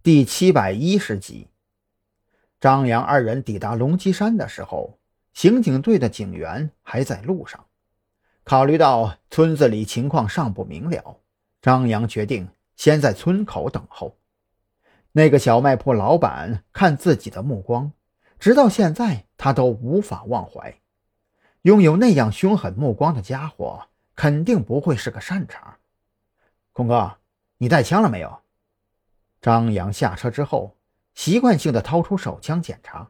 第七百一十集，张扬二人抵达龙脊山的时候，刑警队的警员还在路上。考虑到村子里情况尚不明了，张扬决定先在村口等候。那个小卖铺老板看自己的目光，直到现在他都无法忘怀。拥有那样凶狠目光的家伙，肯定不会是个善茬。孔哥，你带枪了没有？张扬下车之后，习惯性的掏出手枪检查，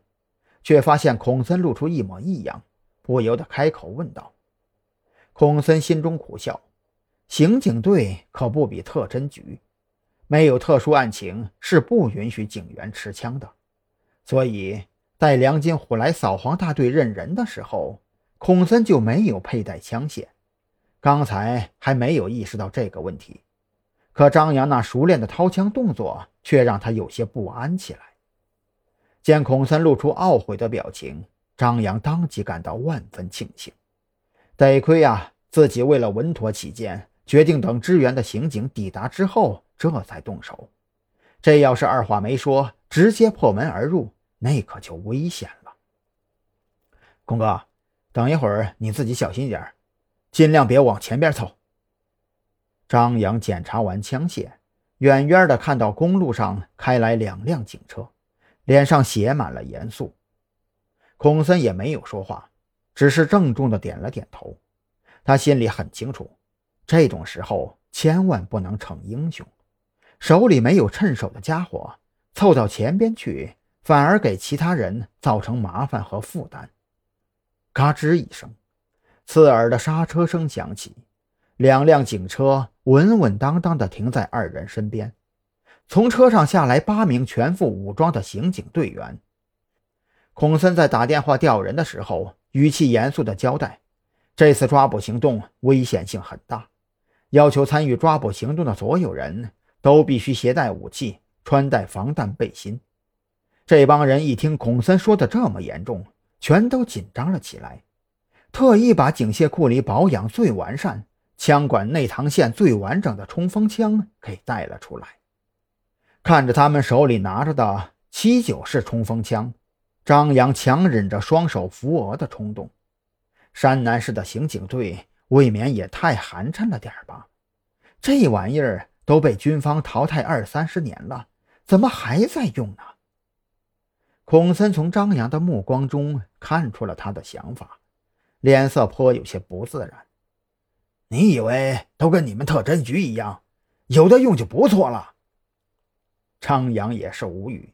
却发现孔森露出一抹异样，不由得开口问道。孔森心中苦笑，刑警队可不比特侦局，没有特殊案情是不允许警员持枪的。所以，带梁金虎来扫黄大队认人的时候，孔森就没有佩戴枪械。刚才还没有意识到这个问题。可张扬那熟练的掏枪动作却让他有些不安起来。见孔森露出懊悔的表情，张扬当即感到万分庆幸。得亏啊，自己为了稳妥起见，决定等支援的刑警抵达之后，这才动手。这要是二话没说，直接破门而入，那可就危险了。孔哥，等一会儿你自己小心点尽量别往前边凑。张扬检查完枪械，远远的看到公路上开来两辆警车，脸上写满了严肃。孔森也没有说话，只是郑重的点了点头。他心里很清楚，这种时候千万不能逞英雄，手里没有趁手的家伙，凑到前边去，反而给其他人造成麻烦和负担。嘎吱一声，刺耳的刹车声响起。两辆警车稳稳当当地停在二人身边，从车上下来八名全副武装的刑警队员。孔森在打电话调人的时候，语气严肃地交代：“这次抓捕行动危险性很大，要求参与抓捕行动的所有人都必须携带武器，穿戴防弹背心。”这帮人一听孔森说的这么严重，全都紧张了起来，特意把警械库里保养最完善。枪管内膛线最完整的冲锋枪给带了出来，看着他们手里拿着的七九式冲锋枪，张扬强忍着双手扶额的冲动。山南市的刑警队未免也太寒碜了点吧？这玩意儿都被军方淘汰二三十年了，怎么还在用呢？孔森从张扬的目光中看出了他的想法，脸色颇有些不自然。你以为都跟你们特侦局一样，有的用就不错了？张扬也是无语，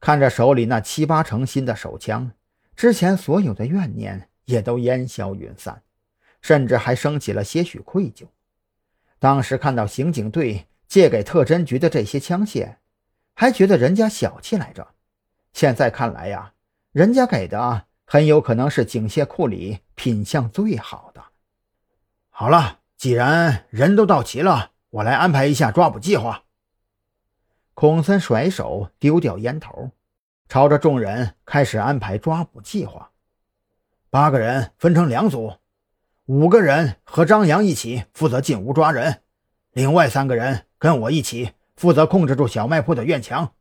看着手里那七八成新的手枪，之前所有的怨念也都烟消云散，甚至还升起了些许愧疚。当时看到刑警队借给特侦局的这些枪械，还觉得人家小气来着。现在看来呀，人家给的很有可能是警械库里品相最好的。好了，既然人都到齐了，我来安排一下抓捕计划。孔森甩手丢掉烟头，朝着众人开始安排抓捕计划。八个人分成两组，五个人和张扬一起负责进屋抓人，另外三个人跟我一起负责控制住小卖铺的院墙。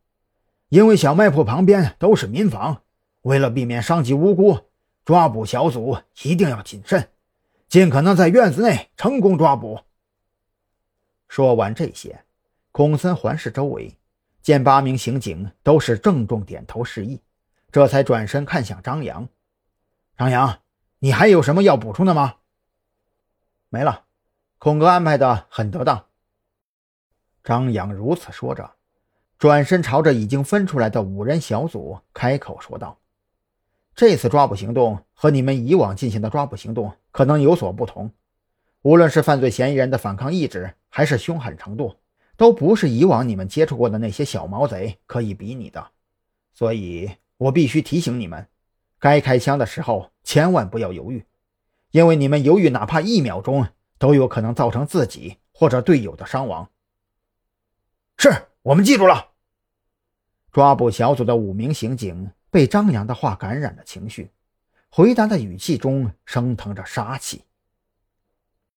因为小卖铺旁边都是民房，为了避免伤及无辜，抓捕小组一定要谨慎。尽可能在院子内成功抓捕。说完这些，孔森环视周围，见八名刑警都是郑重点头示意，这才转身看向张扬：“张扬，你还有什么要补充的吗？”“没了，孔哥安排的很得当。”张扬如此说着，转身朝着已经分出来的五人小组开口说道。这次抓捕行动和你们以往进行的抓捕行动可能有所不同，无论是犯罪嫌疑人的反抗意志，还是凶狠程度，都不是以往你们接触过的那些小毛贼可以比拟的。所以我必须提醒你们，该开枪的时候千万不要犹豫，因为你们犹豫哪怕一秒钟，都有可能造成自己或者队友的伤亡。是我们记住了。抓捕小组的五名刑警。被张扬的话感染了情绪，回答的语气中升腾着杀气。